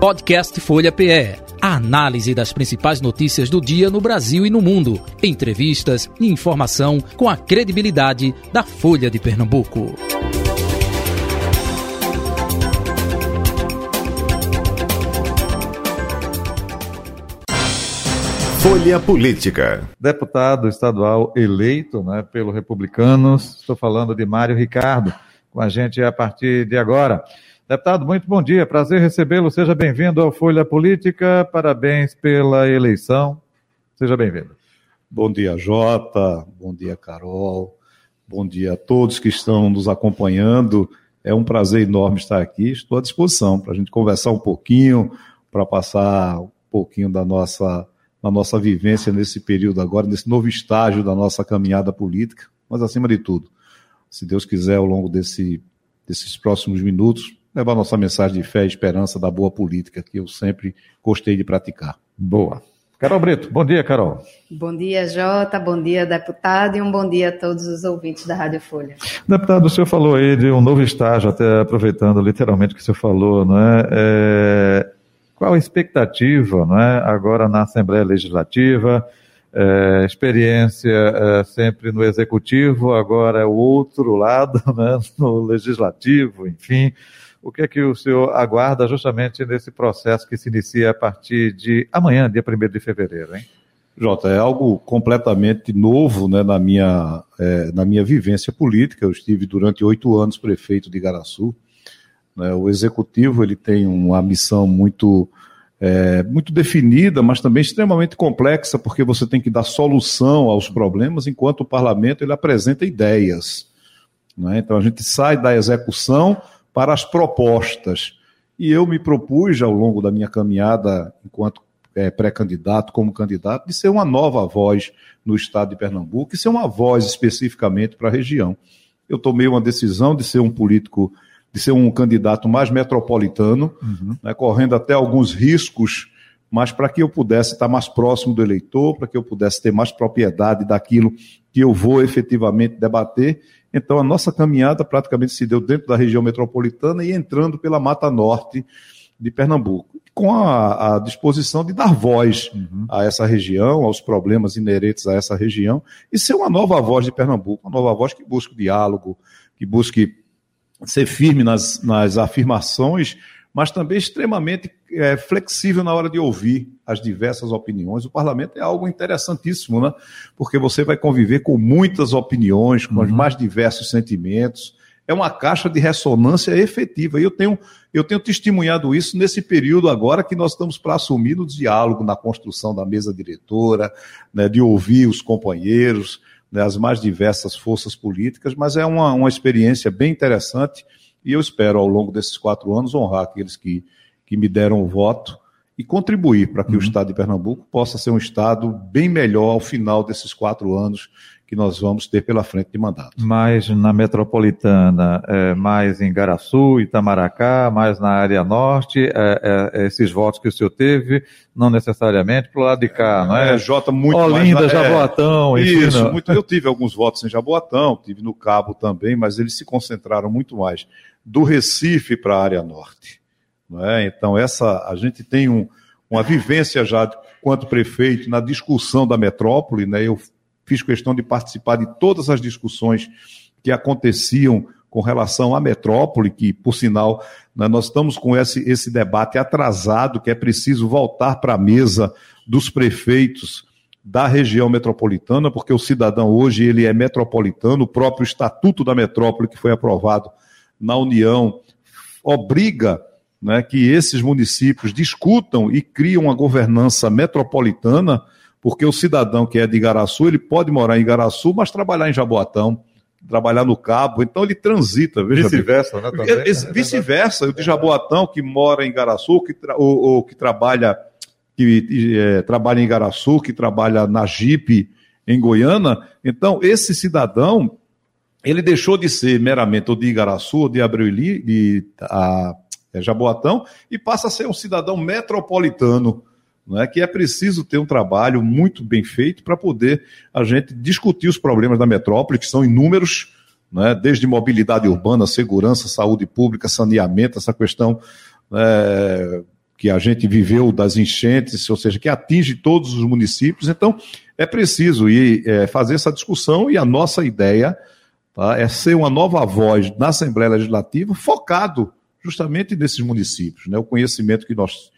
Podcast Folha PE. A análise das principais notícias do dia no Brasil e no mundo. Entrevistas e informação com a credibilidade da Folha de Pernambuco. Folha Política. Deputado estadual eleito né, pelo Republicanos, estou falando de Mário Ricardo, com a gente a partir de agora. Deputado, muito bom dia, prazer recebê-lo. Seja bem-vindo ao Folha Política. Parabéns pela eleição. Seja bem-vindo. Bom dia, Jota. Bom dia, Carol. Bom dia a todos que estão nos acompanhando. É um prazer enorme estar aqui. Estou à disposição para a gente conversar um pouquinho, para passar um pouquinho da nossa, da nossa vivência nesse período agora, nesse novo estágio da nossa caminhada política. Mas, acima de tudo, se Deus quiser, ao longo desse, desses próximos minutos, levar nossa mensagem de fé e esperança da boa política que eu sempre gostei de praticar. Boa. Carol Brito, bom dia, Carol. Bom dia, Jota, bom dia, deputado, e um bom dia a todos os ouvintes da Rádio Folha. Deputado, o senhor falou aí de um novo estágio, até aproveitando literalmente o que o senhor falou, não é? é qual a expectativa, não é, agora na Assembleia Legislativa? É, experiência é, sempre no executivo, agora é o outro lado, né, no legislativo, enfim. O que é que o senhor aguarda justamente nesse processo que se inicia a partir de amanhã, dia 1 de fevereiro, hein? Jota, é algo completamente novo né, na, minha, é, na minha vivência política. Eu estive durante oito anos prefeito de Igaraçu. Né, o executivo ele tem uma missão muito, é, muito definida, mas também extremamente complexa, porque você tem que dar solução aos problemas, enquanto o parlamento ele apresenta ideias. Né? Então a gente sai da execução para as propostas. E eu me propus, ao longo da minha caminhada enquanto é, pré-candidato, como candidato, de ser uma nova voz no estado de Pernambuco e ser uma voz especificamente para a região. Eu tomei uma decisão de ser um político, de ser um candidato mais metropolitano, uhum. né, correndo até alguns riscos, mas para que eu pudesse estar mais próximo do eleitor, para que eu pudesse ter mais propriedade daquilo que eu vou efetivamente debater então, a nossa caminhada praticamente se deu dentro da região metropolitana e entrando pela Mata Norte de Pernambuco, com a, a disposição de dar voz uhum. a essa região, aos problemas inerentes a essa região, e ser uma nova voz de Pernambuco, uma nova voz que busque diálogo, que busque ser firme nas, nas afirmações, mas também extremamente é, flexível na hora de ouvir as diversas opiniões. O parlamento é algo interessantíssimo, né? Porque você vai conviver com muitas opiniões, com uhum. os mais diversos sentimentos. É uma caixa de ressonância efetiva. E eu tenho, eu tenho testemunhado isso nesse período agora que nós estamos para assumir no diálogo, na construção da mesa diretora, né, de ouvir os companheiros, né, as mais diversas forças políticas, mas é uma, uma experiência bem interessante e eu espero, ao longo desses quatro anos, honrar aqueles que, que me deram o voto e contribuir para que uhum. o Estado de Pernambuco possa ser um Estado bem melhor ao final desses quatro anos que nós vamos ter pela frente de mandato. Mais na metropolitana, é, mais em Garaçu, Itamaracá, mais na área norte, é, é, esses votos que o senhor teve, não necessariamente para o lado de cá, não é? É, Jota, muito Olinda, mais... Na... Jaboatão, é, enfim. Isso, muito, eu tive alguns votos em Jaboatão, tive no Cabo também, mas eles se concentraram muito mais do Recife para a área norte. É? Então, essa, a gente tem um, uma vivência já, quanto prefeito, na discussão da metrópole, né? eu fiz questão de participar de todas as discussões que aconteciam com relação à metrópole, que, por sinal, né, nós estamos com esse, esse debate atrasado, que é preciso voltar para a mesa dos prefeitos da região metropolitana, porque o cidadão hoje ele é metropolitano, o próprio Estatuto da Metrópole, que foi aprovado na União, obriga né, que esses municípios discutam e criem uma governança metropolitana porque o cidadão que é de Igaraçu, ele pode morar em Igaraçu, mas trabalhar em Jaboatão, trabalhar no Cabo, então ele transita. Vice-versa, né? É, vice-versa, o de Jaboatão, que mora em Igaraçu, que ou, ou, que trabalha que é, trabalha em Igaraçu, que trabalha na Jeep em Goiânia, então esse cidadão, ele deixou de ser meramente o de Igaraçu, de Abreu de a, é, Jaboatão, e passa a ser um cidadão metropolitano não é que é preciso ter um trabalho muito bem feito para poder a gente discutir os problemas da metrópole, que são inúmeros, é? desde mobilidade urbana, segurança, saúde pública, saneamento, essa questão é, que a gente viveu das enchentes, ou seja, que atinge todos os municípios. Então, é preciso ir é, fazer essa discussão e a nossa ideia tá, é ser uma nova voz na Assembleia Legislativa focado justamente nesses municípios. Né? O conhecimento que nós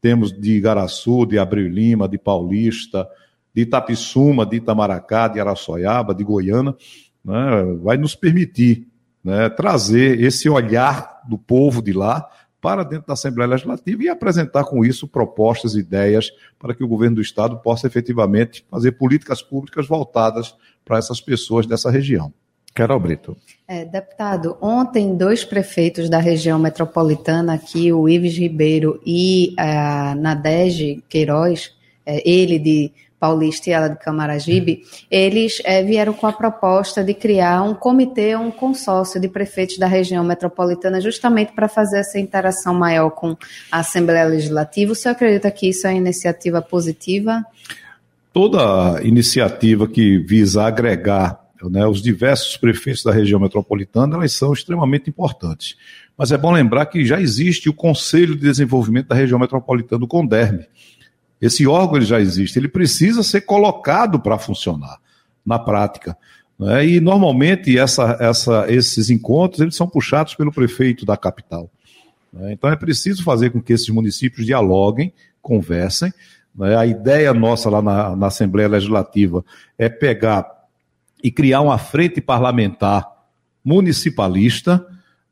temos de Igaraçu, de Abril Lima, de Paulista, de Itapissuma, de Itamaracá, de Araçoiaba, de Goiânia, né, vai nos permitir né, trazer esse olhar do povo de lá para dentro da Assembleia Legislativa e apresentar com isso propostas, ideias para que o governo do Estado possa efetivamente fazer políticas públicas voltadas para essas pessoas dessa região. Carol Brito. É, deputado, ontem dois prefeitos da região metropolitana aqui, o Ives Ribeiro e a Nadege Queiroz, é, ele de Paulista e ela de Camaragibe, eles é, vieram com a proposta de criar um comitê, um consórcio de prefeitos da região metropolitana, justamente para fazer essa interação maior com a Assembleia Legislativa. O senhor acredita que isso é uma iniciativa positiva? Toda iniciativa que visa agregar né, os diversos prefeitos da região metropolitana, elas são extremamente importantes. Mas é bom lembrar que já existe o Conselho de Desenvolvimento da Região Metropolitana, o CONDERME, esse órgão ele já existe, ele precisa ser colocado para funcionar na prática. Né? E normalmente essa, essa, esses encontros eles são puxados pelo prefeito da capital. Né? Então é preciso fazer com que esses municípios dialoguem, conversem. Né? A ideia nossa lá na, na Assembleia Legislativa é pegar e criar uma frente parlamentar municipalista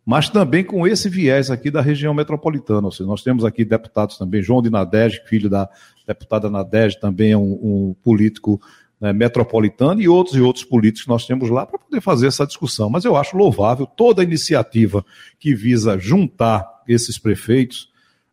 mas também com esse viés aqui da região metropolitana. Ou seja, nós temos aqui deputados também, João de Nadege, filho da deputada Nadege, também é um, um político né, metropolitano, e outros e outros políticos que nós temos lá para poder fazer essa discussão. Mas eu acho louvável toda a iniciativa que visa juntar esses prefeitos,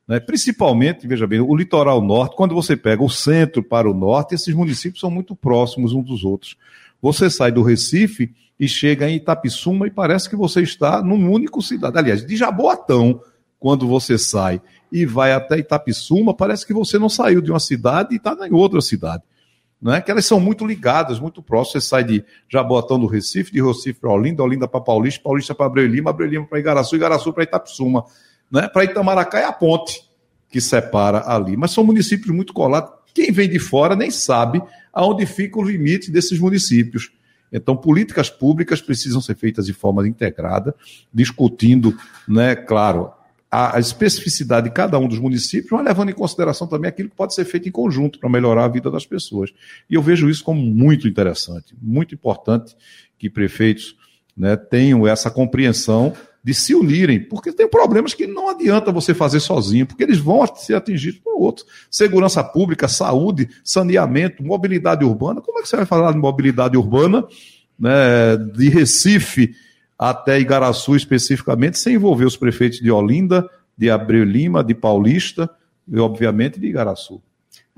né, principalmente, veja bem, o litoral norte, quando você pega o centro para o norte, esses municípios são muito próximos uns dos outros. Você sai do Recife e chega em Itapissuma e parece que você está num único cidade. Aliás, de Jaboatão, quando você sai e vai até Itapissuma, parece que você não saiu de uma cidade e está em outra cidade. Não é? Que elas são muito ligadas, muito próximas. Você sai de Jaboatão do Recife, de Recife para Olinda, Olinda para Paulista, Paulista para Abreu Lima, Abreu Lima para Igaraçu, Igaraçu para Itapissuma. Né? Para Itamaracá é a ponte que separa ali. Mas são municípios muito colados. Quem vem de fora nem sabe aonde fica o limite desses municípios. Então, políticas públicas precisam ser feitas de forma integrada, discutindo, né, claro, a, especificidade de cada um dos municípios, mas levando em consideração também aquilo que pode ser feito em conjunto para melhorar a vida das pessoas. E eu vejo isso como muito interessante, muito importante que prefeitos né, tenham essa compreensão de se unirem, porque tem problemas que não adianta você fazer sozinho, porque eles vão ser atingidos por outros. Segurança pública, saúde, saneamento, mobilidade urbana. Como é que você vai falar de mobilidade urbana né, de Recife até Igaraçu especificamente, sem envolver os prefeitos de Olinda, de Abreu Lima, de Paulista e, obviamente, de Igaraçu?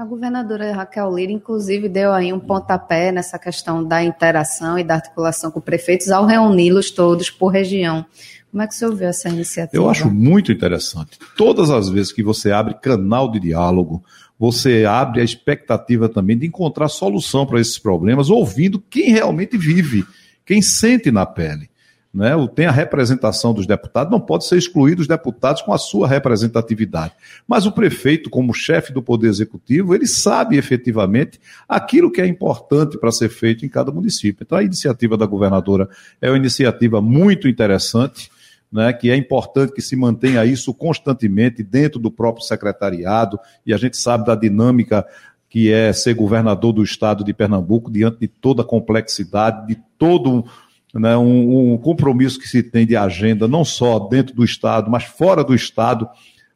A governadora Raquel Lira, inclusive, deu aí um pontapé nessa questão da interação e da articulação com prefeitos ao reuni-los todos por região. Como é que você ouviu essa iniciativa? Eu acho muito interessante. Todas as vezes que você abre canal de diálogo, você abre a expectativa também de encontrar solução para esses problemas, ouvindo quem realmente vive, quem sente na pele né, tem a representação dos deputados, não pode ser excluído os deputados com a sua representatividade. Mas o prefeito, como chefe do Poder Executivo, ele sabe efetivamente aquilo que é importante para ser feito em cada município. Então, a iniciativa da governadora é uma iniciativa muito interessante. Né, que é importante que se mantenha isso constantemente dentro do próprio secretariado, e a gente sabe da dinâmica que é ser governador do estado de Pernambuco, diante de toda a complexidade, de todo né, um, um, compromisso que se tem de agenda, não só dentro do Estado, mas fora do Estado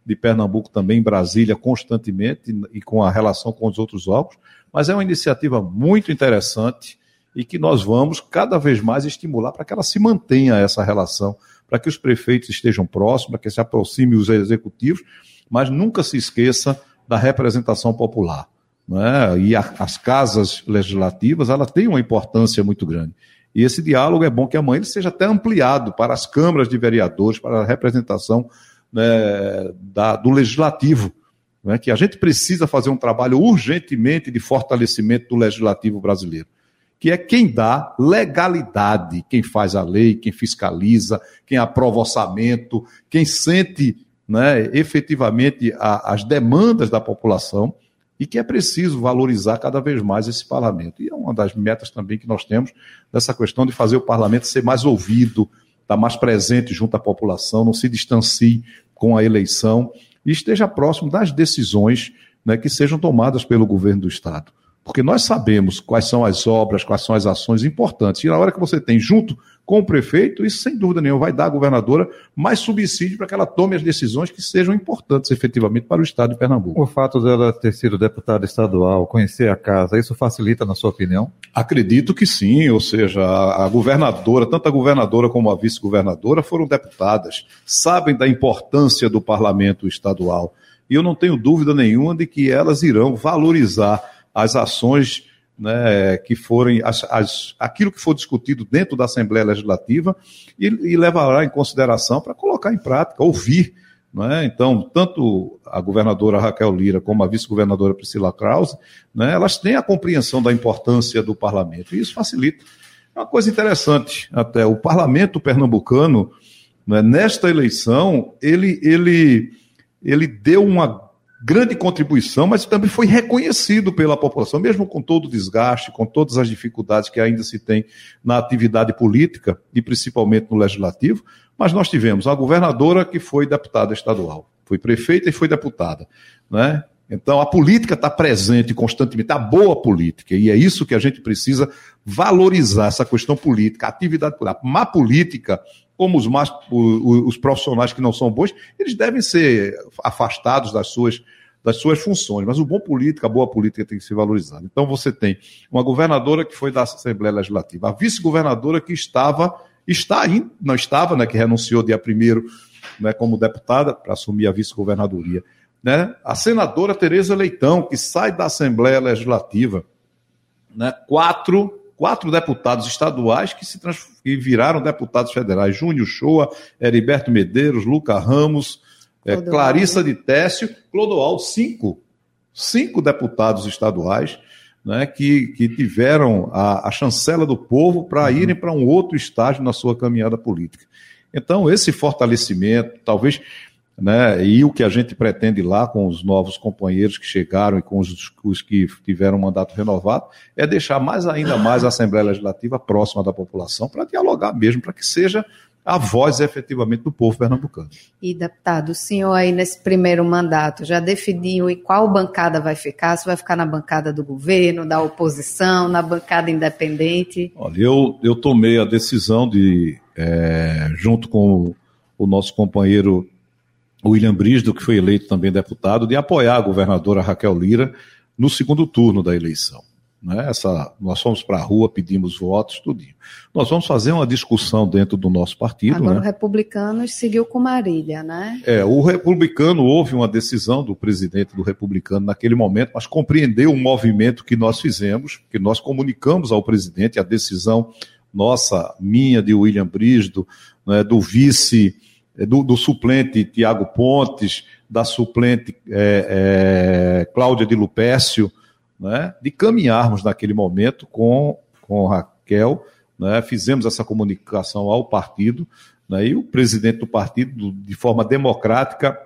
de Pernambuco também, em Brasília, constantemente, e com a relação com os outros órgãos. Mas é uma iniciativa muito interessante e que nós vamos cada vez mais estimular para que ela se mantenha essa relação, para que os prefeitos estejam próximos, para que se aproxime os executivos, mas nunca se esqueça da representação popular. Né? E a, as casas legislativas, ela tem uma importância muito grande. E esse diálogo é bom que amanhã ele seja até ampliado para as câmaras de vereadores, para a representação né, da, do legislativo. Né, que a gente precisa fazer um trabalho urgentemente de fortalecimento do legislativo brasileiro, que é quem dá legalidade, quem faz a lei, quem fiscaliza, quem aprova orçamento, quem sente né, efetivamente a, as demandas da população e que é preciso valorizar cada vez mais esse parlamento. E é uma das metas também que nós temos dessa questão de fazer o parlamento ser mais ouvido, estar mais presente junto à população, não se distancie com a eleição e esteja próximo das decisões né, que sejam tomadas pelo governo do Estado. Porque nós sabemos quais são as obras, quais são as ações importantes. E na hora que você tem junto com o prefeito, isso sem dúvida nenhuma vai dar à governadora mais subsídio para que ela tome as decisões que sejam importantes efetivamente para o Estado de Pernambuco. O fato dela ter sido deputada estadual, conhecer a casa, isso facilita, na sua opinião? Acredito que sim, ou seja, a, governadora, tanto a governadora como a vice-governadora foram deputadas, sabem da importância do parlamento estadual. E eu não tenho dúvida nenhuma de que elas irão valorizar as ações né, que forem as, as, aquilo que for discutido dentro da Assembleia Legislativa e, e levará em consideração para colocar em prática, ouvir. Né? Então, tanto a governadora Raquel Lira como a vice-governadora Priscila Krause, né, elas têm a compreensão da importância do parlamento e isso facilita. É uma coisa interessante, até o parlamento pernambucano, né, nesta eleição, ele, ele, ele deu uma grande contribuição, mas também foi reconhecido pela população, mesmo com todo o desgaste, com todas as dificuldades que ainda se tem na atividade política e principalmente no legislativo. Mas nós tivemos a governadora que foi deputada estadual, foi prefeita e foi deputada, né? Então a política está presente constantemente, a boa política, e é isso que a gente precisa valorizar essa questão política, a atividade política. A má política como os, mais, os, profissionais que não são bons, eles devem ser afastados das suas, das suas funções. Mas o bom político, a boa política tem que ser valorizada. Então você tem uma governadora que foi da Assembleia Legislativa, a vice-governadora que estava, está ainda, não estava, né, que renunciou dia primeiro né, como deputada para assumir a vice-governadoria. Né? A senadora Tereza Leitão, que sai da Assembleia Legislativa, né, quatro quatro deputados estaduais que se que viraram deputados federais: Júnior Shoa, Heriberto Medeiros, Luca Ramos, é, Clarissa de Técio, Clodoal, cinco, cinco deputados estaduais né, que, que tiveram a, a chancela do povo para uhum. irem para um outro estágio na sua caminhada política. Então, esse fortalecimento, talvez né? E o que a gente pretende lá com os novos companheiros que chegaram e com os, os que tiveram mandato renovado é deixar mais ainda mais a Assembleia Legislativa próxima da população para dialogar mesmo, para que seja a voz efetivamente do povo pernambucano. E, deputado, o senhor aí nesse primeiro mandato já definiu em qual bancada vai ficar? Se vai ficar na bancada do governo, da oposição, na bancada independente? Olha, eu, eu tomei a decisão de, é, junto com o nosso companheiro William Brisdo, que foi eleito também deputado, de apoiar a governadora Raquel Lira no segundo turno da eleição. Né? Essa, nós fomos para a rua, pedimos votos, tudinho. Nós vamos fazer uma discussão dentro do nosso partido. Agora né? o republicano seguiu com Marília, né? É, o republicano houve uma decisão do presidente do republicano naquele momento, mas compreendeu o movimento que nós fizemos, que nós comunicamos ao presidente a decisão nossa, minha, de William Brisdo, né, do vice do, do suplente Tiago Pontes, da suplente é, é, Cláudia de Lupécio, né, de caminharmos naquele momento com, com Raquel, né, fizemos essa comunicação ao partido, né, e o presidente do partido, de forma democrática,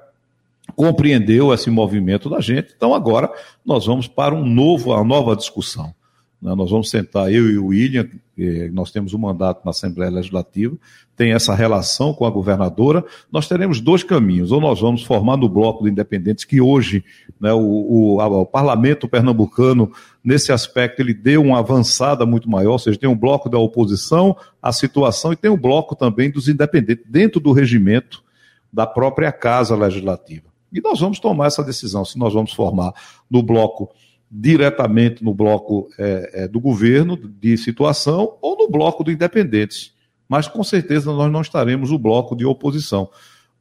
compreendeu esse movimento da gente. Então agora nós vamos para um novo, uma nova discussão. Né? Nós vamos sentar, eu e o William, nós temos um mandato na Assembleia Legislativa, tem essa relação com a governadora. Nós teremos dois caminhos. Ou nós vamos formar no bloco de independentes, que hoje né, o, o, o, parlamento pernambucano, nesse aspecto, ele deu uma avançada muito maior, ou seja, tem um bloco da oposição à situação e tem um bloco também dos independentes, dentro do regimento da própria Casa Legislativa. E nós vamos tomar essa decisão, se nós vamos formar no bloco diretamente no bloco é, é, do governo de situação ou no bloco do independentes. Mas com certeza nós não estaremos no bloco de oposição.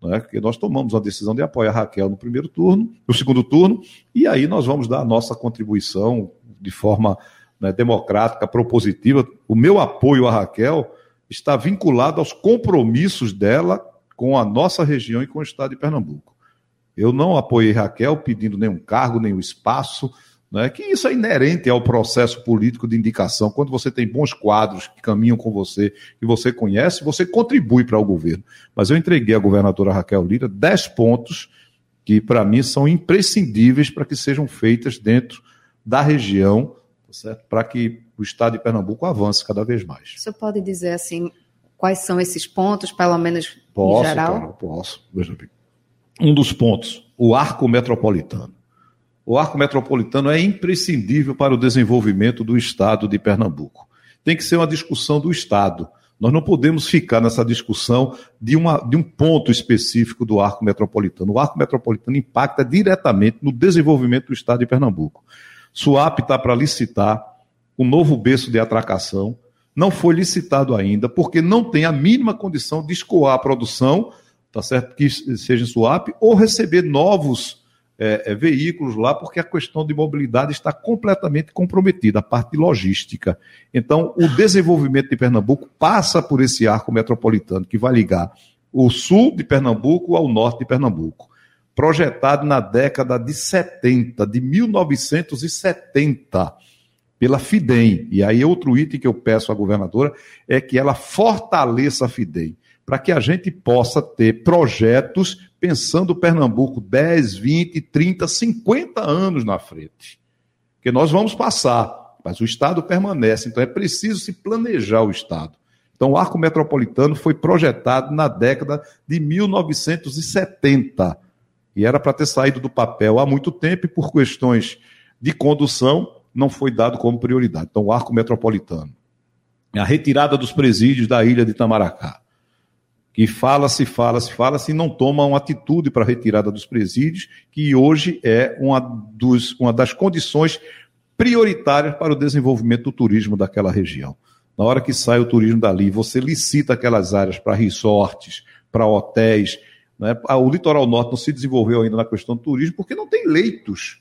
Né? Porque nós tomamos a decisão de apoiar a Raquel no primeiro turno, no segundo turno, e aí nós vamos dar a nossa contribuição de forma né, democrática, propositiva. O meu apoio à Raquel está vinculado aos compromissos dela com a nossa região e com o estado de Pernambuco. Eu não apoiei Raquel pedindo nenhum cargo, nenhum espaço, Né, que isso é inerente ao processo político de indicação. Quando você tem bons quadros que caminham com você, que você conhece, você contribui para o governo. Mas eu entreguei à governadora Raquel Lira 10 pontos que, para mim, são imprescindíveis para que sejam feitas dentro da região, tá para que o estado de Pernambuco avance cada vez mais. Você pode dizer assim, quais são esses pontos, pelo menos posso, em geral? Cara, posso, bem. Um dos pontos, o arco metropolitano o arco metropolitano é imprescindível para o desenvolvimento do Estado de Pernambuco. Tem que ser uma discussão do Estado. Nós não podemos ficar nessa discussão de, uma, de um ponto específico do arco metropolitano. O arco metropolitano impacta diretamente no desenvolvimento do Estado de Pernambuco. SUAP está para licitar o um novo berço de atracação. Não foi licitado ainda, porque não tem a mínima condição de escoar a produção, tá certo? Que seja em SUAP, ou receber novos é, é, veículos lá, porque a questão de mobilidade está completamente comprometida, a parte logística. Então, o desenvolvimento de Pernambuco passa por esse arco metropolitano que vai ligar o sul de Pernambuco ao norte de Pernambuco. Projetado na década de 70, de 1970, pela FIDEM. E aí, outro item que eu peço à governadora é que ela fortaleça a FIDEM para que a gente possa ter projetos pensando Pernambuco 10, 20, 30, 50 anos na frente. Porque nós vamos passar, mas o Estado permanece, então é preciso se planejar o Estado. Então, o arco metropolitano foi projetado na década de 1970 e era para ter saído do papel há muito tempo e, por questões de condução, não foi dado como prioridade. Então, o arco metropolitano. A retirada dos presídios da ilha de Itamaracá que fala-se, fala-se, fala-se e não toma uma atitude para a retirada dos presídios, que hoje é uma, dos, uma das condições prioritárias para o desenvolvimento do turismo daquela região. Na hora que sai o turismo dali, você licita aquelas áreas para resorts, para hotéis. Né? O litoral norte não se desenvolveu ainda na questão do turismo porque não tem leitos.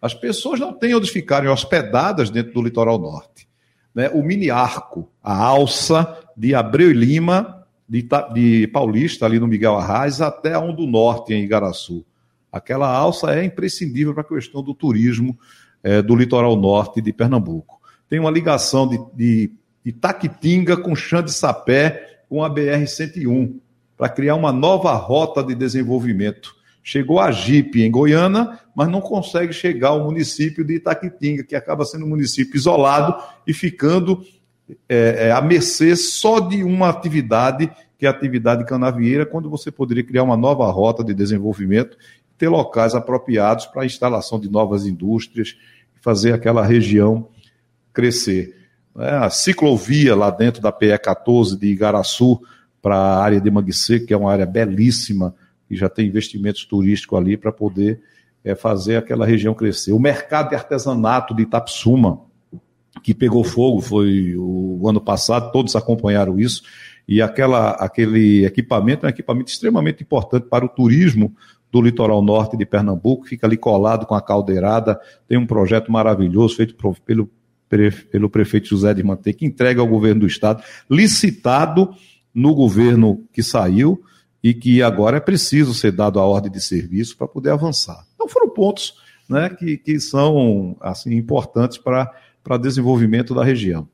As pessoas não têm onde ficarem hospedadas dentro do litoral norte. Né? O mini arco, a alça de Abreu e Lima de, de Paulista, ali no Miguel Arraes, até a um do Norte, em Igaraçu. Aquela alça é imprescindível para a questão do turismo é, do litoral norte de Pernambuco. Tem uma ligação de, de, de Taquitinga com Chã de Sapé com a BR-101, para criar uma nova rota de desenvolvimento. Chegou a Jipe em Goiânia, mas não consegue chegar ao município de Itaquitinga, que acaba sendo um município isolado e ficando é, é, à mercê só de uma atividade, que é a atividade canavieira, quando você poderia criar uma nova rota de desenvolvimento, ter locais apropriados para a instalação de novas indústrias, fazer aquela região crescer. É, a ciclovia lá dentro da PE 14 de Igaraçu para a área de Mangue que é uma área belíssima, e já tem investimentos turísticos ali para poder é, fazer aquela região crescer. O mercado de artesanato de Itapsuma, que pegou fogo foi o, ano passado, todos acompanharam isso, e aquela, aquele equipamento é um equipamento extremamente importante para o turismo do litoral norte de Pernambuco, fica ali colado com a caldeirada, tem um projeto maravilhoso feito pelo, pelo prefeito José de Mantei, que entrega ao governo do estado, licitado no governo que saiu e que agora é preciso ser dado a ordem de serviço para poder avançar. Então foram pontos né, que, que são assim importantes para para desenvolvimento da região.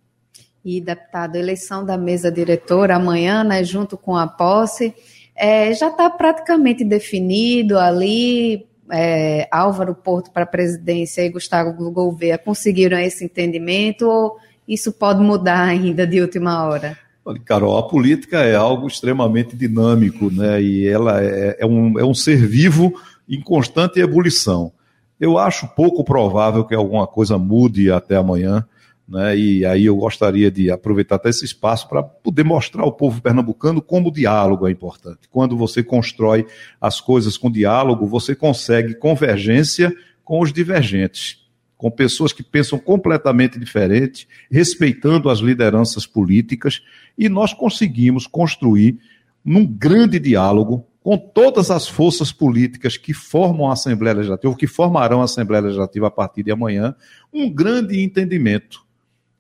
E, deputado, eleição da mesa diretora amanhã, né, junto com a posse, é, já está praticamente definido ali. É, Álvaro Porto para a presidência e Gustavo Gouveia conseguiram esse entendimento ou isso pode mudar ainda de última hora? Olha, Carol, a política é algo extremamente dinâmico, né? E ela é, é, um, é um ser vivo em constante ebulição. Eu acho pouco provável que alguma coisa mude até amanhã. Né? E aí eu gostaria de aproveitar até esse espaço para poder mostrar ao povo pernambucano como o diálogo é importante. Quando você constrói as coisas com diálogo, você consegue convergência com os divergentes, com pessoas que pensam completamente diferente, respeitando as lideranças políticas, e nós conseguimos construir num grande diálogo com todas as forças políticas que formam a Assembleia Legislativa, ou que formarão a Assembleia Legislativa a partir de amanhã, um grande entendimento.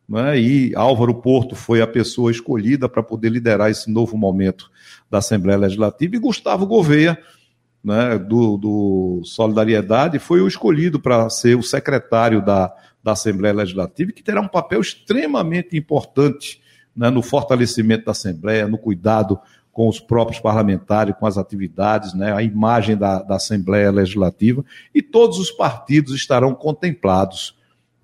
Né? E Álvaro Porto foi a pessoa escolhida para poder liderar esse novo momento da Assembleia Legislativa, e Gustavo Gouveia né, do, do Solidariedade, foi o escolhido para ser o secretário da, da Assembleia Legislativa, que terá um papel extremamente importante né, no fortalecimento da Assembleia, no cuidado com os próprios parlamentares, com as atividades, né, a imagem da, da Assembleia Legislativa, e todos os partidos estarão contemplados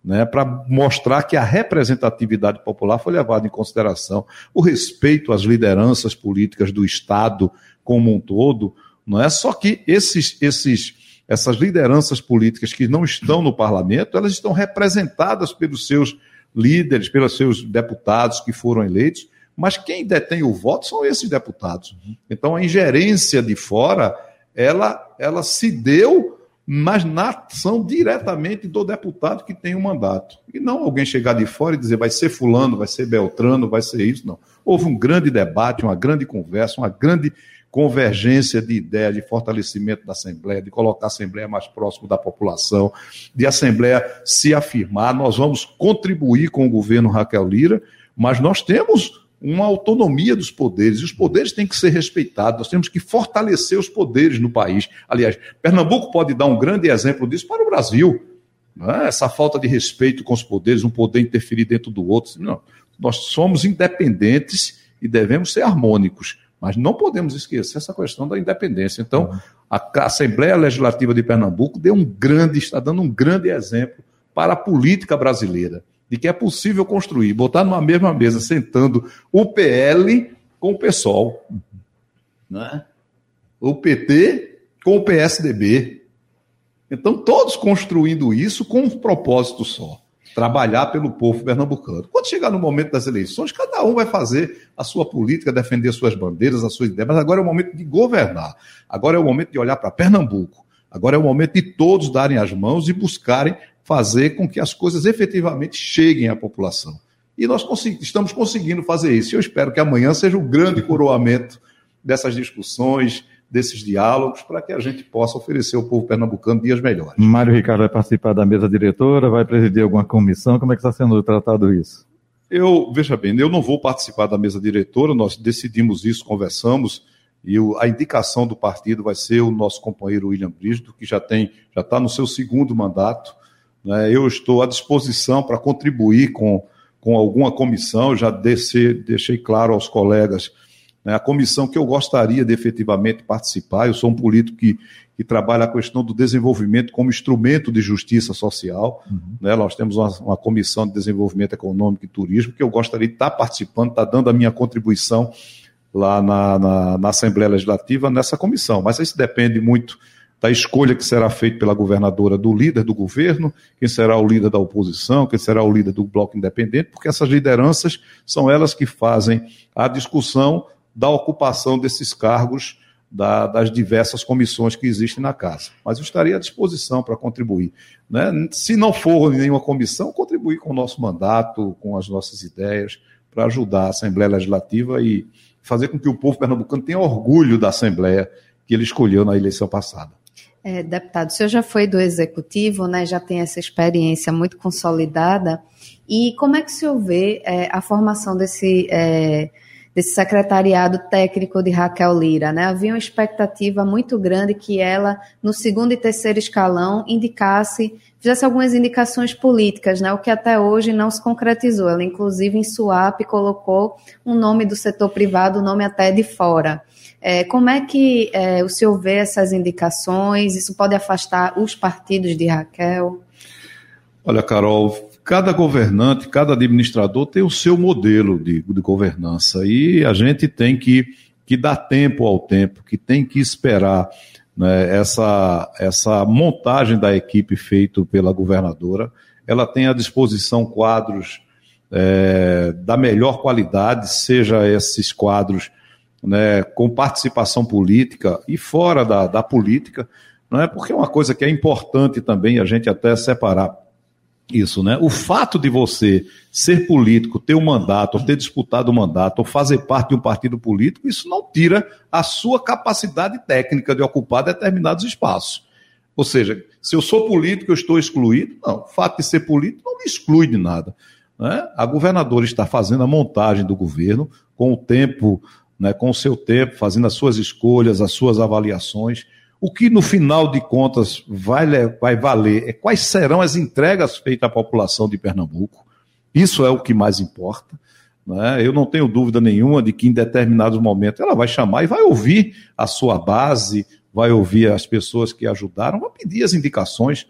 né, para mostrar que a representatividade popular foi levada em consideração, o respeito às lideranças políticas do Estado como um todo, não é? Só que esses, esses, essas lideranças políticas que não estão no parlamento, elas estão representadas pelos seus líderes, pelos seus deputados que foram eleitos, mas quem detém o voto são esses deputados. Então a ingerência de fora, ela, ela se deu, mas na ação diretamente do deputado que tem o mandato. E não alguém chegar de fora e dizer vai ser fulano, vai ser Beltrano, vai ser isso, não. Houve um grande debate, uma grande conversa, uma grande convergência de ideias de fortalecimento da Assembleia, de colocar a Assembleia mais próximo da população, de a Assembleia se afirmar. Nós vamos contribuir com o governo Raquel Lira, mas nós temos uma autonomia dos poderes, e os poderes têm que ser respeitados, nós temos que fortalecer os poderes no país. Aliás, Pernambuco pode dar um grande exemplo disso para o Brasil. É? Essa falta de respeito com os poderes, um poder interferir dentro do outro. Não. Nós somos independentes e devemos ser harmônicos. Mas não podemos esquecer essa questão da independência. Então, a Assembleia Legislativa de Pernambuco deu um grande, está dando um grande exemplo para a política brasileira, de que é possível construir, botar numa mesma mesa, sentando o PL com o PSOL, né? o PT com o PSDB. Então, todos construindo isso com um propósito só trabalhar pelo povo pernambucano. Quando chegar no momento das eleições, cada um vai fazer a sua política, defender suas bandeiras, as suas ideias, mas agora é o momento de governar. Agora é o momento de olhar para Pernambuco. Agora é o momento de todos darem as mãos e buscarem fazer com que as coisas efetivamente cheguem à população. E nós estamos conseguindo fazer isso. Eu espero que amanhã seja o grande coroamento dessas discussões, desses diálogos para que a gente possa oferecer ao povo pernambucano dias melhores. Mário Ricardo vai participar da mesa diretora, vai presidir alguma comissão, como é que está sendo tratado isso? Eu, veja bem, eu não vou participar da mesa diretora, nós decidimos isso, conversamos, e a indicação do partido vai ser o nosso companheiro William Brígido, que já tem, já está no seu segundo mandato. Né? Eu estou à disposição para contribuir com, com alguma comissão, já deixei, deixei claro aos colegas né, a comissão que eu gostaria de efetivamente participar. Eu sou um político que, que trabalha a questão do desenvolvimento como instrumento de justiça social. Uhum. Né, nós temos uma, uma, comissão de desenvolvimento econômico e turismo que eu gostaria de estar participando, estar dando a minha contribuição lá na, na, na Assembleia Legislativa nessa comissão. Mas isso depende muito da escolha que será feita pela governadora do líder do governo, quem será o líder da oposição, quem será o líder do bloco independente, porque essas lideranças são elas que fazem a discussão da ocupação desses cargos da, das diversas comissões que existem na casa. Mas eu estaria à disposição para contribuir. Né? Se não for nenhuma comissão, contribuir com o nosso mandato, com as nossas ideias, para ajudar a Assembleia Legislativa e fazer com que o povo pernambucano tenha orgulho da Assembleia que ele escolheu na eleição passada. É, deputado, o senhor já foi do Executivo, né, já tem essa experiência muito consolidada. E como é que o senhor vê é, a formação desse. É, desse secretariado técnico de Raquel Lira. Né? Havia uma expectativa muito grande que ela, no segundo e terceiro escalão, indicasse, fizesse algumas indicações políticas, né? o que até hoje não se concretizou. Ela, inclusive, em SUAP, colocou um nome do setor privado, o um nome até de fora. É, como é que é, o senhor vê essas indicações? Isso pode afastar os partidos de Raquel? Olha, Carol, cada governante, cada administrador tem o seu modelo de, de governança e a gente tem que, que dar tempo ao tempo, que tem que esperar né, essa, essa montagem da equipe feita pela governadora. Ela tem à disposição quadros é, da melhor qualidade, seja esses quadros né, com participação política e fora da, da política, não é? porque é uma coisa que é importante também a gente até separar isso, né? O fato de você ser político, ter um mandato, ou ter disputado um mandato, ou fazer parte de um partido político, isso não tira a sua capacidade técnica de ocupar determinados espaços. Ou seja, se eu sou político, eu estou excluído? Não, o fato de ser político não me exclui de nada. Né? A governadora está fazendo a montagem do governo com o tempo, né, com o seu tempo, fazendo as suas escolhas, as suas avaliações. O que no final de contas vai, vai valer é quais serão as entregas feitas à população de Pernambuco. Isso é o que mais importa. Né? Eu não tenho dúvida nenhuma de que em determinados momentos ela vai chamar e vai ouvir a sua base, vai ouvir as pessoas que ajudaram, vai pedir as indicações.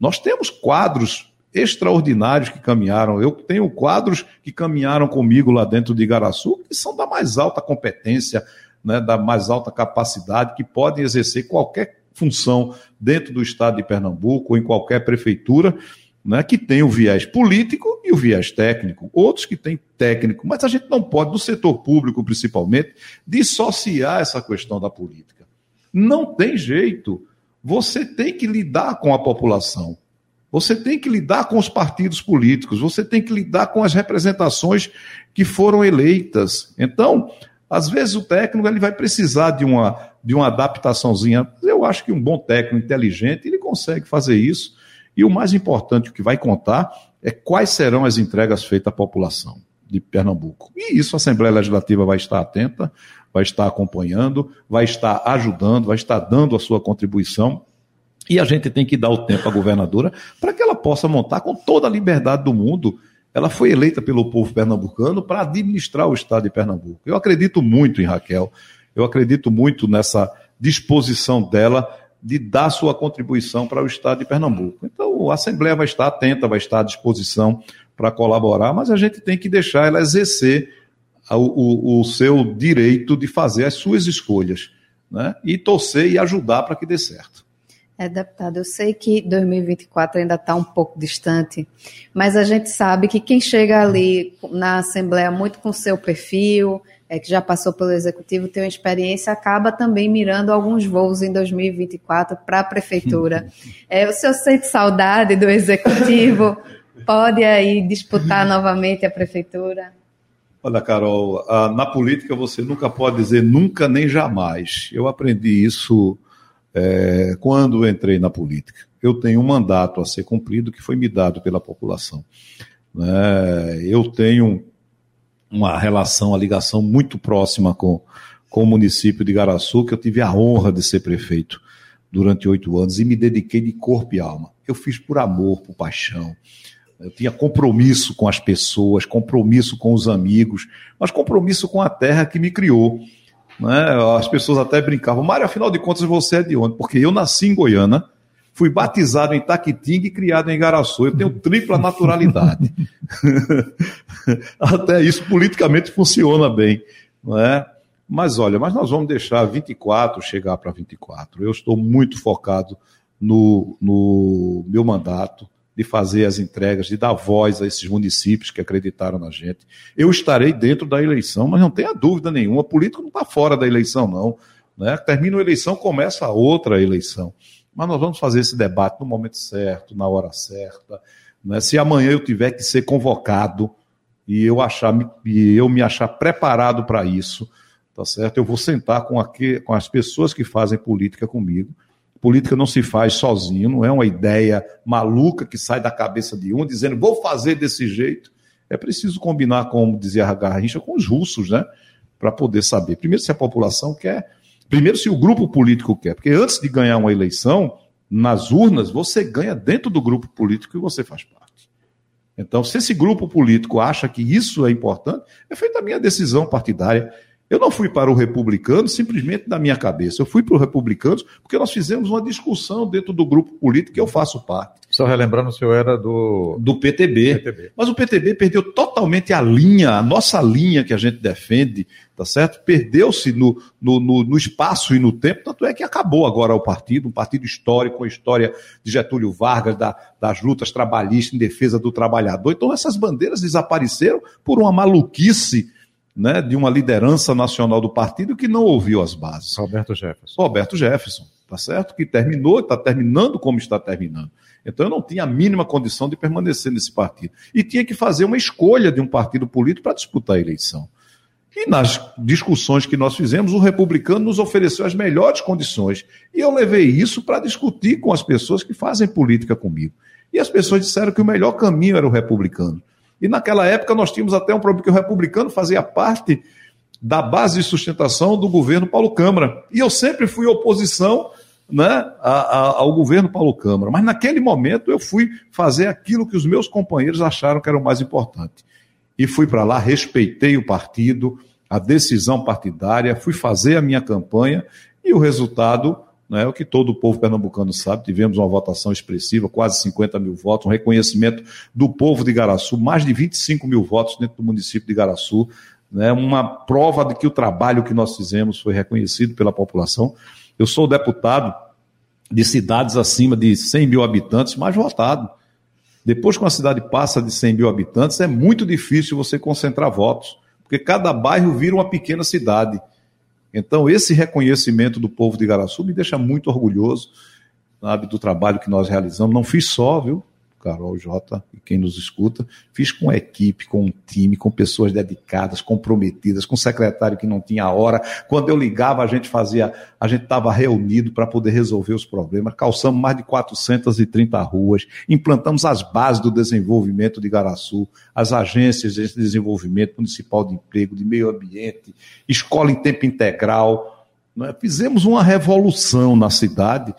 Nós temos quadros extraordinários que caminharam. Eu tenho quadros que caminharam comigo lá dentro de Igaraçu, que são da mais alta competência, né, da mais alta capacidade, que podem exercer qualquer função dentro do estado de Pernambuco ou em qualquer prefeitura, né, que tem o viés político e o viés técnico. Outros que têm técnico, mas a gente não pode, do setor público principalmente, dissociar essa questão da política. Não tem jeito. Você tem que lidar com a população. Você tem que lidar com os partidos políticos, você tem que lidar com as representações que foram eleitas. Então, às vezes o técnico ele vai precisar de uma, de uma adaptaçãozinha. Eu acho que um bom técnico inteligente, ele consegue fazer isso. E o mais importante, o que vai contar, é quais serão as entregas feitas à população de Pernambuco. E isso a Assembleia Legislativa vai estar atenta, vai estar acompanhando, vai estar ajudando, vai estar dando a sua contribuição e a gente tem que dar o tempo à governadora para que ela possa montar com toda a liberdade do mundo. Ela foi eleita pelo povo pernambucano para administrar o estado de Pernambuco. Eu acredito muito em Raquel, eu acredito muito nessa disposição dela de dar sua contribuição para o estado de Pernambuco. Então, a Assembleia vai estar atenta, vai estar à disposição para colaborar, mas a gente tem que deixar ela exercer o, o, o seu direito de fazer as suas escolhas né? e torcer e ajudar para que dê certo. É, deputado, eu sei que 2024 ainda está um pouco distante, mas a gente sabe que quem chega ali na Assembleia muito com seu perfil, é, que já passou pelo Executivo, tem uma experiência, acaba também mirando alguns voos em 2024 para a Prefeitura. É, o senhor sente saudade do Executivo? Pode aí disputar novamente a Prefeitura? Olha, Carol, na política você nunca pode dizer nunca nem jamais. Eu aprendi isso é, quando entrei na política. Eu tenho um mandato a ser cumprido que foi me dado pela população. É, eu tenho uma relação, uma ligação muito próxima com, com o município de Garaçu, que eu tive a honra de ser prefeito durante oito anos e me dediquei de corpo e alma. Eu fiz por amor, por paixão. Eu tinha compromisso com as pessoas, compromisso com os amigos, mas compromisso com a terra que me criou. Né? As pessoas até brincavam, Mário, afinal de contas você é de onde? Porque eu nasci em Goiânia, fui batizado em Taquitinga e criado em Garaçu. Eu tenho tripla naturalidade. até isso politicamente funciona bem. Não é? Mas olha, mas nós vamos deixar 24 chegar para 24. Eu estou muito focado no, no meu mandato de fazer as entregas, de dar voz a esses municípios que acreditaram na gente. Eu estarei dentro da eleição, mas não tenha dúvida nenhuma, político não está fora da eleição, não. Né? Termina a eleição, começa outra eleição. Mas nós vamos fazer esse debate no momento certo, na hora certa. Né? Se amanhã eu tiver que ser convocado e eu, achar, e eu me achar preparado para isso, tá certo? Eu vou sentar com, aqui, com as pessoas que fazem política comigo Política não se faz sozinho, não é uma ideia maluca que sai da cabeça de um dizendo vou fazer desse jeito. É preciso combinar, como dizia a Garrincha, com os russos, né? Para poder saber. Primeiro, se a população quer. Primeiro, se o grupo político quer. Porque antes de ganhar uma eleição, nas urnas, você ganha dentro do grupo político que você faz parte. Então, se esse grupo político acha que isso é importante, é feita a minha decisão partidária. Eu não fui para o republicano simplesmente da minha cabeça. Eu fui para o republicanos porque nós fizemos uma discussão dentro do grupo político que eu faço parte. Só relembrando, o senhor era do. Do PTB. PTB. Mas o PTB perdeu totalmente a linha, a nossa linha que a gente defende, tá certo? Perdeu-se no, no, no, no, espaço e no tempo, tanto é que acabou agora o partido, um partido histórico, com a história de Getúlio Vargas, da, das lutas trabalhistas em defesa do trabalhador. Então essas bandeiras desapareceram por uma maluquice né, de uma liderança nacional do partido que não ouviu as bases. Roberto Jefferson. Roberto Jefferson, tá certo? Que terminou, está terminando como está terminando. Então eu não tinha a mínima condição de permanecer nesse partido. E tinha que fazer uma escolha de um partido político para disputar a eleição. E nas discussões que nós fizemos, o republicano nos ofereceu as melhores condições. E eu levei isso para discutir com as pessoas que fazem política comigo. E as pessoas disseram que o melhor caminho era o republicano. E naquela época nós tínhamos até um problema que o republicano fazia parte da base de sustentação do governo Paulo Câmara. E eu sempre fui oposição né, ao governo Paulo Câmara. Mas naquele momento eu fui fazer aquilo que os meus companheiros acharam que era o mais importante. E fui para lá, respeitei o partido, a decisão partidária, fui fazer a minha campanha e o resultado não é o que todo o povo pernambucano sabe. Tivemos uma votação expressiva, quase 50 mil votos, um reconhecimento do povo de Igaraçu, mais de 25 mil votos dentro do município de Igaraçu, né, uma prova de que o trabalho que nós fizemos foi reconhecido pela população. Eu sou deputado de cidades acima de 100 mil habitantes, mais votado. Depois que uma cidade passa de 100 mil habitantes, é muito difícil você concentrar votos, porque cada bairro vira uma pequena cidade. Então, esse reconhecimento do povo de Igaraçu me deixa muito orgulhoso sabe, do trabalho que nós realizamos. Não fiz só, viu? Carol J e quem nos escuta, fiz com equipe, com um time, com pessoas dedicadas, comprometidas, com secretário que não tinha hora. Quando eu ligava, a gente fazia, a gente estava reunido para poder resolver os problemas. Calçamos mais de 430 ruas, implantamos as bases do desenvolvimento de Garaçu, as agências de desenvolvimento municipal de emprego, de meio ambiente, escola em tempo integral. É? Fizemos uma revolução na cidade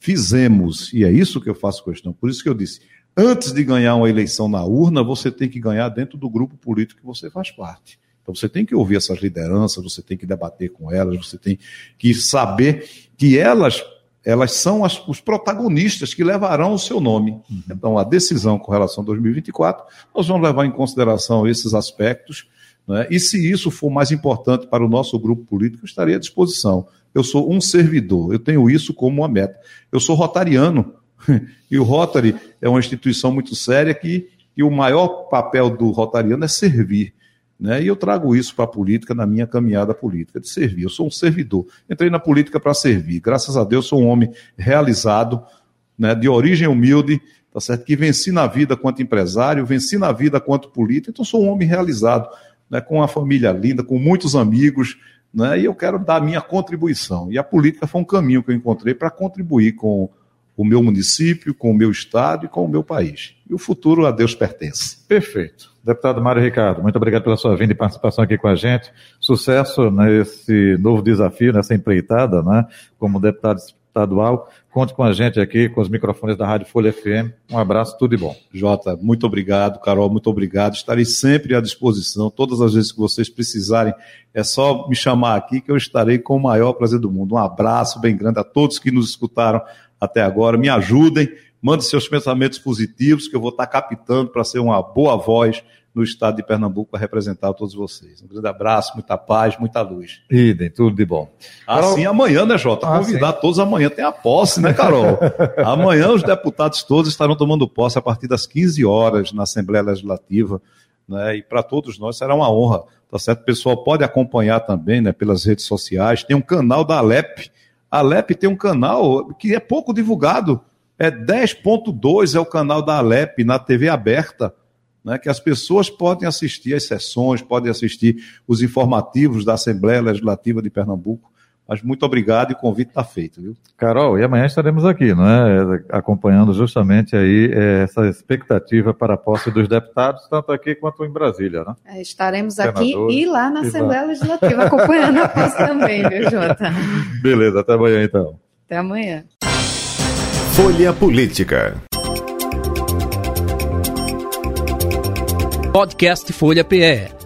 fizemos, e é isso que eu faço questão. Por isso que eu disse: antes de ganhar uma eleição na urna, você tem que ganhar dentro do grupo político que você faz parte. Então você tem que ouvir essas lideranças, você tem que debater com elas, você tem que saber que elas elas são as, os protagonistas que levarão o seu nome. Uhum. Então, a decisão com relação a 2024, nós vamos levar em consideração esses aspectos, né? e se isso for mais importante para o nosso grupo político, eu estarei à disposição. Eu sou um servidor, eu tenho isso como uma meta. Eu sou rotariano, E o Rotary é uma instituição muito séria que, que o maior papel do rotariano é servir. Né? E eu trago isso para a política na minha caminhada política, de servir. Eu sou um servidor. Entrei na política para servir. Graças a Deus, sou um homem realizado, né? de origem humilde, tá certo? que venci na vida quanto empresário, venci na vida quanto político, então sou um homem realizado, né? com uma família linda, com muitos amigos, né? e eu quero dar a minha contribuição. E a política foi um caminho que eu encontrei para contribuir com o meu município, com o meu estado e com o meu país. E o futuro a Deus pertence. Perfeito. Deputado Mário Ricardo, muito obrigado pela sua vinda e participação aqui com a gente. Sucesso nesse novo desafio, nessa empreitada, né? Como deputado estadual. Conte com a gente aqui, com os microfones da Rádio Folha FM. Um abraço, tudo de bom. Jota, muito obrigado. Carol, muito obrigado. Estarei sempre à disposição. Todas as vezes que vocês precisarem, é só me chamar aqui que eu estarei com o maior prazer do mundo. Um abraço bem grande a todos que nos escutaram até agora. Me ajudem, mande seus pensamentos positivos, que eu vou estar captando para ser uma boa voz no estado de Pernambuco para representar todos vocês. Um grande abraço, muita paz, muita luz. Idem, tudo de bom. Assim amanhã, né, Jota? Ah, Convidar sim. todos amanhã. Tem a posse, né, Carol? amanhã os deputados todos estarão tomando posse a partir das 15 horas na Assembleia Legislativa. Né? E para todos nós será uma honra, tá certo? O pessoal pode acompanhar também, né, pelas redes sociais. Tem um canal da Alep, a Alep tem um canal que é pouco divulgado. É 10.2 é o canal da Alep na TV aberta, né, que as pessoas podem assistir as sessões, podem assistir os informativos da Assembleia Legislativa de Pernambuco. Mas muito obrigado e o convite está feito, viu? Carol, e amanhã estaremos aqui, né? Acompanhando justamente aí é, essa expectativa para a posse dos deputados, tanto aqui quanto em Brasília, né? É, estaremos aqui e lá na Assembleia Legislativa acompanhando a posse também, viu, Jota? Beleza, até amanhã então. Até amanhã. Folha Política. Podcast Folha PE